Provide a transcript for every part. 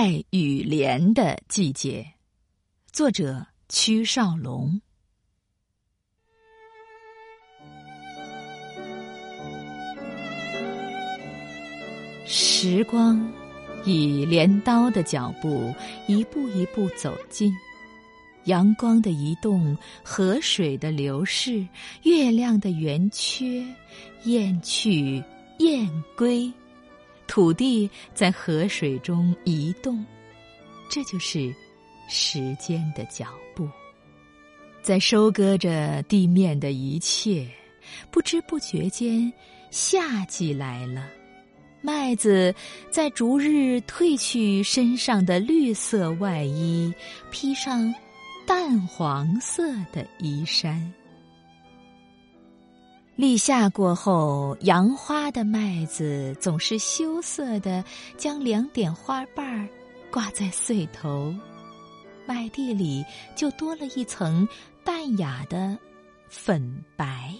爱与莲的季节，作者屈少龙。时光以镰刀的脚步一步一步走近，阳光的移动，河水的流逝，月亮的圆缺，雁去雁归。土地在河水中移动，这就是时间的脚步，在收割着地面的一切。不知不觉间，夏季来了，麦子在逐日褪去身上的绿色外衣，披上淡黄色的衣衫。立夏过后，杨花的麦子总是羞涩的，将两点花瓣儿挂在穗头，麦地里就多了一层淡雅的粉白。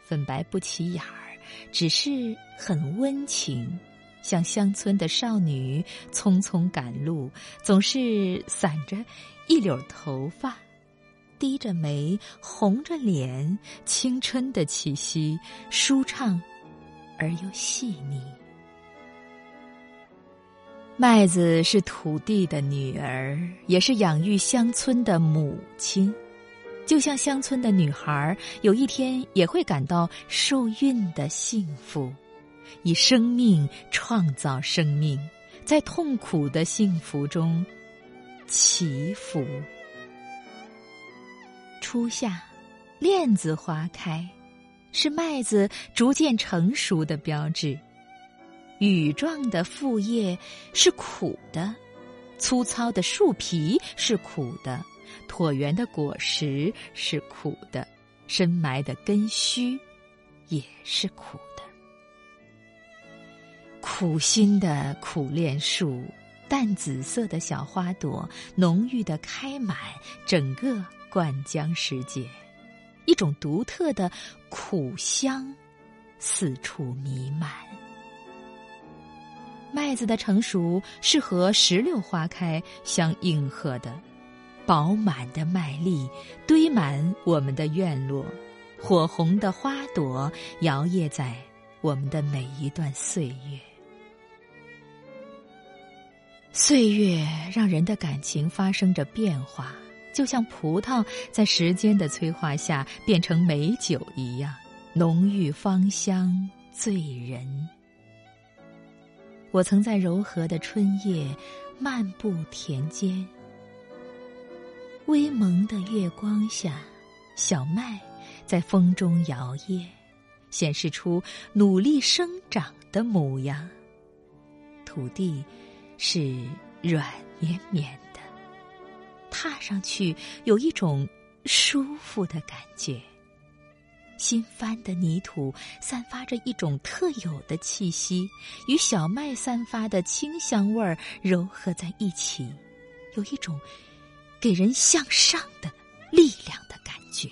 粉白不起眼儿，只是很温情，像乡村的少女匆匆赶路，总是散着一绺头发。低着眉，红着脸，青春的气息，舒畅而又细腻。麦子是土地的女儿，也是养育乡村的母亲。就像乡村的女孩，有一天也会感到受孕的幸福，以生命创造生命，在痛苦的幸福中祈福。初夏，链子花开，是麦子逐渐成熟的标志。羽状的副叶是苦的，粗糙的树皮是苦的，椭圆的果实是苦的，深埋的根须也是苦的。苦心的苦楝树，淡紫色的小花朵，浓郁的开满整个。灌浆时节，一种独特的苦香四处弥漫。麦子的成熟是和石榴花开相应和的，饱满的麦粒堆满我们的院落，火红的花朵摇曳在我们的每一段岁月。岁月让人的感情发生着变化。就像葡萄在时间的催化下变成美酒一样，浓郁芳香，醉人。我曾在柔和的春夜漫步田间，微蒙的月光下，小麦在风中摇曳，显示出努力生长的模样。土地是软绵绵的。踏上去有一种舒服的感觉。新翻的泥土散发着一种特有的气息，与小麦散发的清香味儿柔合在一起，有一种给人向上的力量的感觉。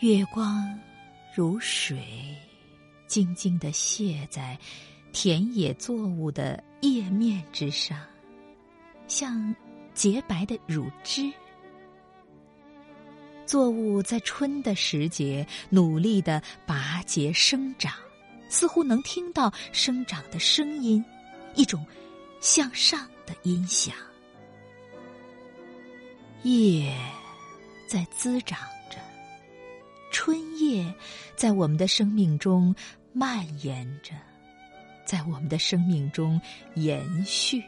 月光如水，静静的泻在田野作物的叶面之上。像洁白的乳汁，作物在春的时节努力的拔节生长，似乎能听到生长的声音，一种向上的音响。叶在滋长着，春叶在我们的生命中蔓延着，在我们的生命中延续。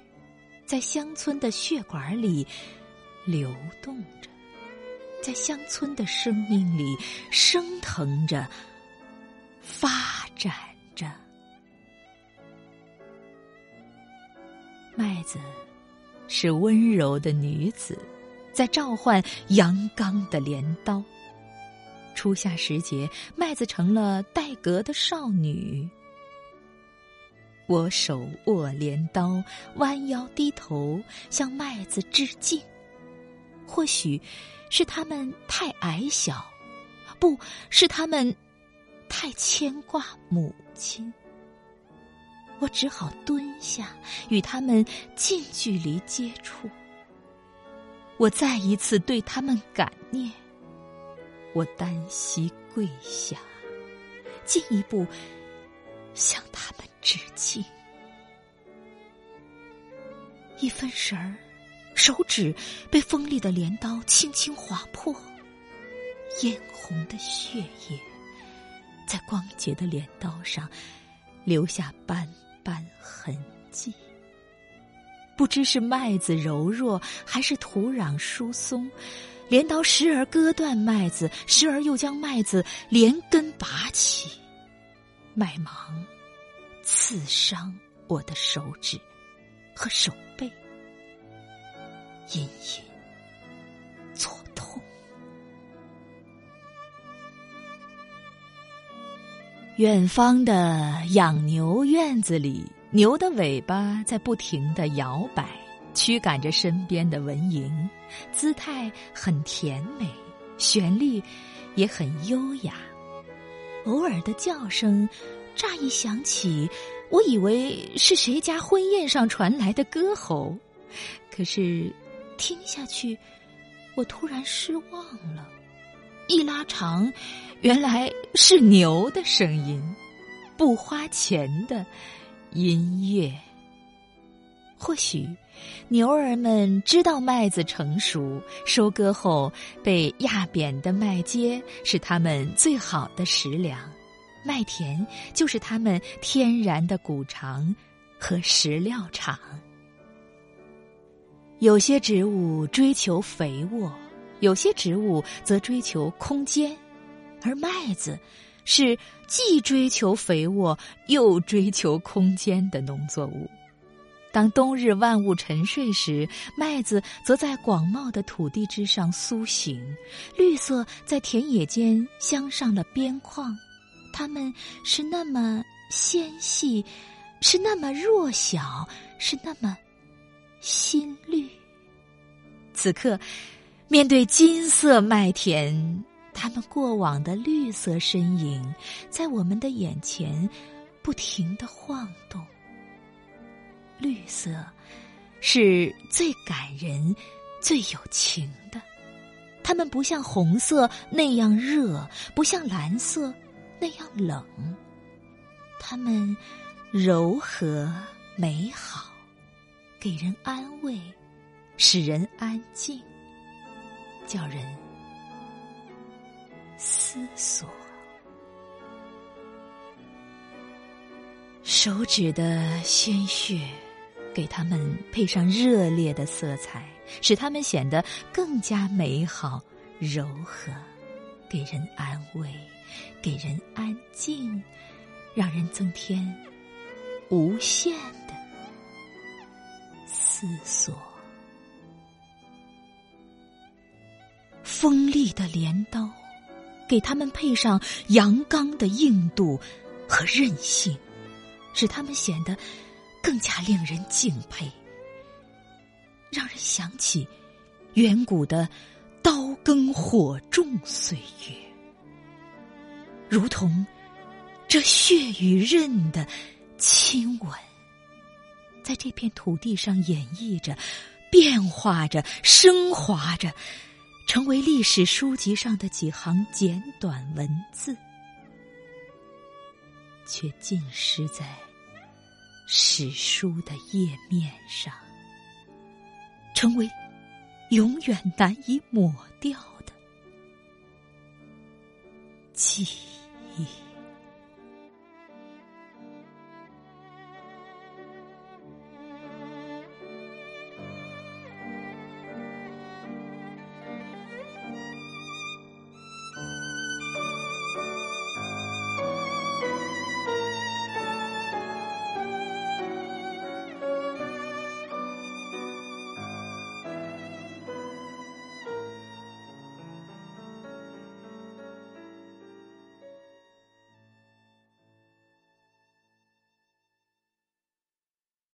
在乡村的血管里流动着，在乡村的生命里升腾着、发展着。麦子是温柔的女子，在召唤阳刚的镰刀。初夏时节，麦子成了带格的少女。我手握镰刀，弯腰低头向麦子致敬。或许，是他们太矮小，不是他们太牵挂母亲。我只好蹲下，与他们近距离接触。我再一次对他们感念，我单膝跪下，进一步向他们致敬。一分神儿，手指被锋利的镰刀轻轻划破，嫣红的血液在光洁的镰刀上留下斑斑痕迹。不知是麦子柔弱，还是土壤疏松，镰刀时而割断麦子，时而又将麦子连根拔起，麦芒刺伤我的手指和手背，隐隐作痛。远方的养牛院子里。牛的尾巴在不停的摇摆，驱赶着身边的蚊蝇，姿态很甜美，旋律也很优雅。偶尔的叫声，乍一响起，我以为是谁家婚宴上传来的歌喉，可是听下去，我突然失望了。一拉长，原来是牛的声音，不花钱的。音乐，或许牛儿们知道麦子成熟，收割后被压扁的麦秸是他们最好的食粮，麦田就是他们天然的谷场和食料场。有些植物追求肥沃，有些植物则追求空间，而麦子。是既追求肥沃又追求空间的农作物。当冬日万物沉睡时，麦子则在广袤的土地之上苏醒，绿色在田野间镶上了边框。它们是那么纤细，是那么弱小，是那么新绿。此刻，面对金色麦田。他们过往的绿色身影，在我们的眼前不停的晃动。绿色是最感人、最有情的。它们不像红色那样热，不像蓝色那样冷。他们柔和美好，给人安慰，使人安静，叫人。思索，手指的鲜血，给他们配上热烈的色彩，使他们显得更加美好、柔和，给人安慰，给人安静，让人增添无限的思索。锋利的镰刀。给他们配上阳刚的硬度和韧性，使他们显得更加令人敬佩，让人想起远古的刀耕火种岁月，如同这血与刃的亲吻，在这片土地上演绎着、变化着、升华着。成为历史书籍上的几行简短文字，却浸湿在史书的页面上，成为永远难以抹掉的记忆。